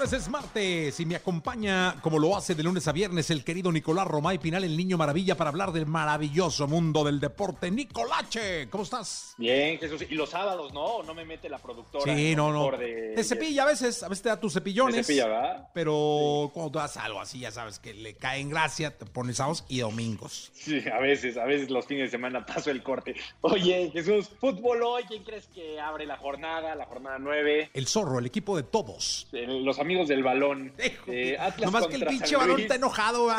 Señores, es martes y me acompaña, como lo hace de lunes a viernes, el querido Nicolás Romay Pinal, el niño maravilla, para hablar del maravilloso mundo del deporte. Nicolache, ¿cómo estás? Bien, Jesús. Y los sábados, ¿no? No me mete la productora. Sí, no, no. de- Te cepilla a veces, a veces te da tus cepillones. Me cepilla, ¿verdad? Pero cuando das algo así, ya sabes que le cae en gracia, te pones sábados y domingos. Sí, a veces, a veces los fines de semana paso el corte. Oye, Jesús, fútbol hoy, ¿quién crees que abre la jornada, la jornada 9? El zorro, el equipo de todos. los amigos del balón. Eh, Atlas Nomás que el pinche balón está enojado.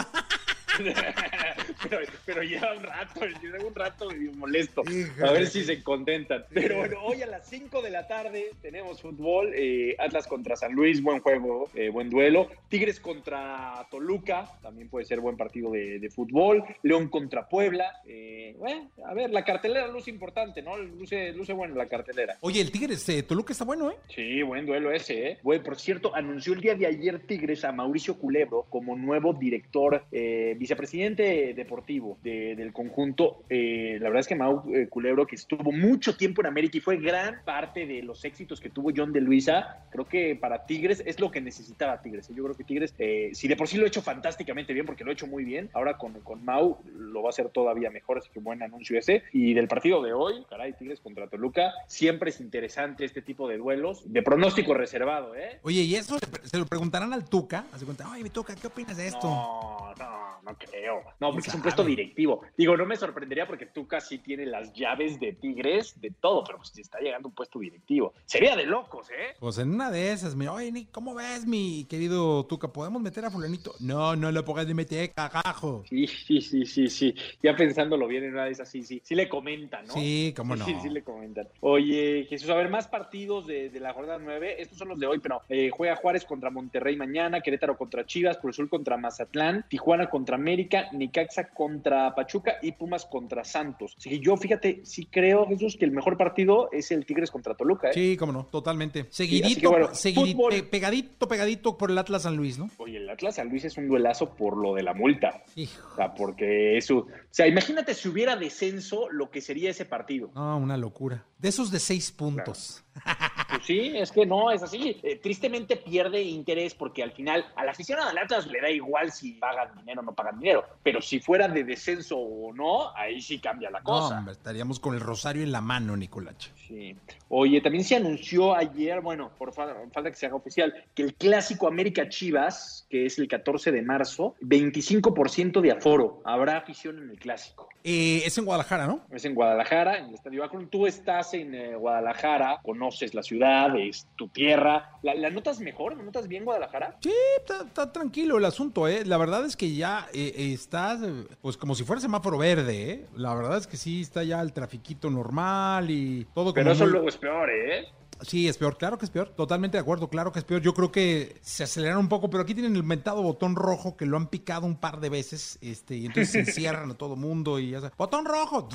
pero, pero lleva un rato, lleva un rato medio molesto. Híjole. A ver si se contentan. Pero bueno, hoy a las 5 de la tarde tenemos fútbol. eh, Atlas contra San Luis, buen juego, eh, buen duelo. Tigres contra Toluca, también puede ser buen partido de, de fútbol. León contra Puebla. eh, bueno, a ver, la cartelera luce importante, ¿no? Luce, luce bueno la cartelera. Oye, el Tigres de Toluca está bueno, ¿eh? Sí, buen duelo ese, ¿eh? Bueno, por cierto, anunció el día de ayer Tigres a Mauricio Culebro como nuevo director, eh, vicepresidente deportivo de- del conjunto. Eh, la verdad es que Mau eh, Culebro, que estuvo mucho tiempo en América y fue gran parte de los éxitos que tuvo John de Luisa, creo que para Tigres es lo que necesitaba Tigres. ¿eh? Yo creo que Tigres, eh, si de por sí lo ha hecho fantásticamente bien, porque lo ha hecho muy bien, ahora con, con Mau lo va a hacer todavía mejor, así que buen anuncio ese. Y del partido de hoy, caray, Tigres contra Toluca, siempre es interesante este tipo de duelos, de pronóstico reservado, ¿eh? Oye, y eso se lo preguntarán al Tuca. Hace cuenta, oye, mi Tuca, ¿qué opinas de esto? No, no, no creo. No, porque es un sabe? puesto directivo. Digo, no me sorprendería porque tú casi tiene las llaves de Tigres, de todo, pero pues si está llegando un puesto directivo. Sería de locos, ¿eh? Pues en una de esas, mira, oye, Nick, ¿cómo ves, mi querido Tuca? ¿Podemos meter a fulanito? No, no lo pongas de meter, cagajo. Sí, sí, sí, sí, sí. Ya pensándolo bien en una de esas, sí, sí. Sí le comentan, ¿no? Sí, cómo no. Sí, sí le comentan. Oye, Jesús, a ver, más partidos de, de la jornada 9. Estos son los de hoy, pero eh, juega Juárez contra Monterrey mañana, Querétaro contra Chivas, Cruz Azul contra Mazatlán, Tijuana contra América, Nicaxa contra Pachuca y Pumas contra Santos. Así que yo, fíjate, sí creo, Jesús, que el mejor partido es el Tigres contra Toluca, ¿eh? Sí, cómo no, totalmente. que Seguidito, bueno, seguidi- fútbol. pe- pegadito, pegadito por el Atlas San Luis, ¿no? Oye, el Atlas San Luis es un duelazo por lo de la multa. Hijo. O sea, porque eso. O sea, imagínate si hubiera descenso, lo que sería ese partido. No, una locura. De esos de seis puntos. Pues sí, es que no, es así. Eh, tristemente pierde interés porque al final al aficionado del Atlas le da igual si pagan dinero o no pagan dinero. Pero si fuera de descenso o no, ahí sí cambia la No, cosa. hombre, estaríamos con el rosario en la mano, Nicolache. Sí. Oye, también se anunció ayer, bueno, por fa- falta que se haga oficial, que el clásico América Chivas, que es el 14 de marzo, 25% de aforo. Habrá afición en el clásico. Eh, es en Guadalajara, ¿no? Es en Guadalajara, en el Estadio Akron. Tú estás en eh, Guadalajara, conoces la ciudad, es tu tierra. ¿La, la notas mejor? ¿La notas bien Guadalajara? Sí, está, está tranquilo el asunto, ¿eh? La verdad es que ya eh, está, pues como si fuera semáforo verde, ¿eh? La verdad es que sí está ya el trafiquito normal y todo como Pero eso muy- luego es peor, ¿eh? Sí, es peor, claro que es peor, totalmente de acuerdo, claro que es peor. Yo creo que se aceleraron un poco, pero aquí tienen el mentado botón rojo que lo han picado un par de veces, este, y entonces se encierran a todo mundo y ya botón rojo,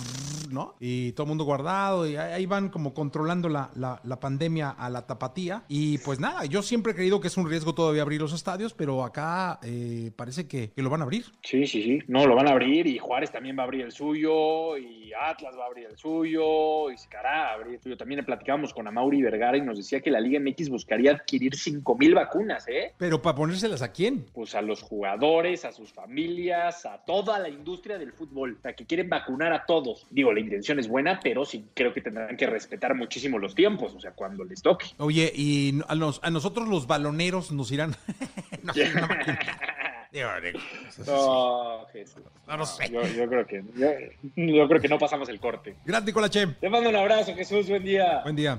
¿no? Y todo el mundo guardado y ahí van como controlando la, la- la pandemia a la tapatía. Y pues nada, yo siempre he creído que es un riesgo todavía abrir los estadios, pero acá eh, parece que, que lo van a abrir. Sí, sí, sí. No, lo van a abrir y Juárez también va a abrir el suyo y Atlas va a abrir el suyo y Secará va a abrir el suyo. También platicábamos con Amauri Vergara y nos decía que la Liga MX buscaría adquirir 5 mil vacunas, ¿eh? Pero para ponérselas a quién? Pues a los jugadores, a sus familias, a toda la industria del fútbol. O sea, que quieren vacunar a todos. Digo, la intención es buena, pero sí creo que tendrán que respetar muchísimo los tiempos, o sea, cuando les toque. Oye, y a, nos- a nosotros los baloneros nos irán... no, Jesús. No, no sé. Yo, yo creo que yo, yo creo que no pasamos el corte. Gracias, Nicolache. Te mando un abrazo, Jesús. Buen día. Buen día.